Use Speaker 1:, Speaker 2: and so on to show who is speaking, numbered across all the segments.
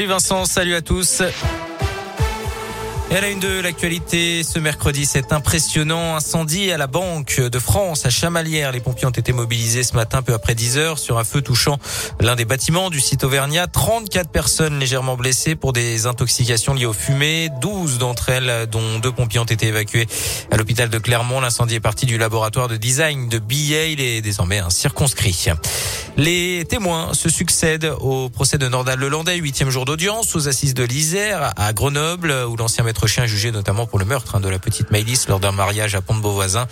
Speaker 1: Salut Vincent, salut à tous. À la une de l'actualité, ce mercredi, cet impressionnant incendie à la Banque de France à Chamalières. Les pompiers ont été mobilisés ce matin peu après 10 heures sur un feu touchant l'un des bâtiments du site Auvergnat. 34 personnes légèrement blessées pour des intoxications liées aux fumées. 12 d'entre elles, dont deux pompiers, ont été évacués à l'hôpital de Clermont. L'incendie est parti du laboratoire de design de billets. Il est désormais un circonscrit. Les témoins se succèdent au procès de Nordal Lelandais, huitième jour d'audience aux assises de l'Isère à Grenoble, où l'ancien maître chien est jugé notamment pour le meurtre hein, de la petite Maëlys lors d'un mariage à Pont-de-Beauvoisin.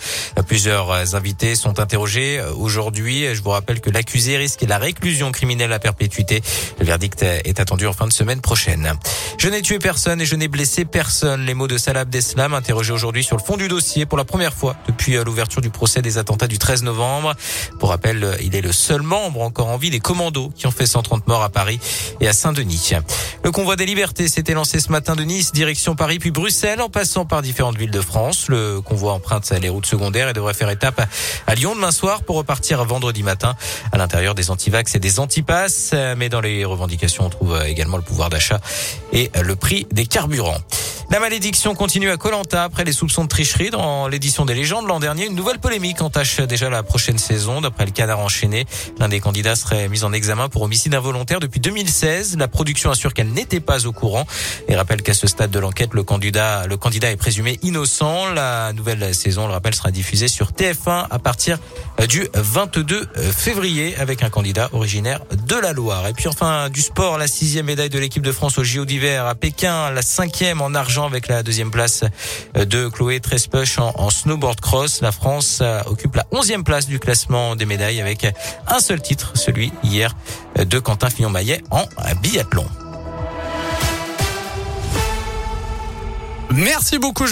Speaker 1: Plusieurs invités sont interrogés aujourd'hui. Je vous rappelle que l'accusé risque la réclusion criminelle à perpétuité. Le verdict est attendu en fin de semaine prochaine. Je n'ai tué personne et je n'ai blessé personne. Les mots de Salah Abdeslam, interrogé aujourd'hui sur le fond du dossier pour la première fois depuis l'ouverture du procès des attentats du 13 novembre. Pour rappel, il est le seul membre encore en vie des commandos qui ont fait 130 morts à Paris et à Saint-Denis. Le convoi des libertés s'était lancé ce matin de Nice, direction Paris puis Bruxelles, en passant par différentes villes de France. Le convoi emprunte les routes secondaires et devrait faire étape à Lyon demain soir pour repartir vendredi matin à l'intérieur des antivax et des antipasses. Mais dans les revendications, on trouve également le pouvoir d'achat et le prix des carburants. La malédiction continue à Colanta après les soupçons de tricherie dans l'édition des légendes l'an dernier. Une nouvelle polémique entache déjà la prochaine saison. D'après le canard enchaîné, l'un des candidats serait mis en examen pour homicide involontaire depuis 2016. La production assure qu'elle n'était pas au courant et rappelle qu'à ce stade de l'enquête, le candidat, est présumé innocent. La nouvelle saison, le rappel, sera diffusée sur TF1 à partir du 22 février avec un candidat originaire de la Loire. Et puis enfin, du sport, la sixième médaille de l'équipe de France au JO d'hiver à Pékin, la cinquième en argent avec la deuxième place de Chloé Trespuch en, snowboard cross. La France occupe la onzième place du classement des médailles avec un seul titre, celui hier de Quentin Fillon-Maillet en biathlon.
Speaker 2: Merci beaucoup.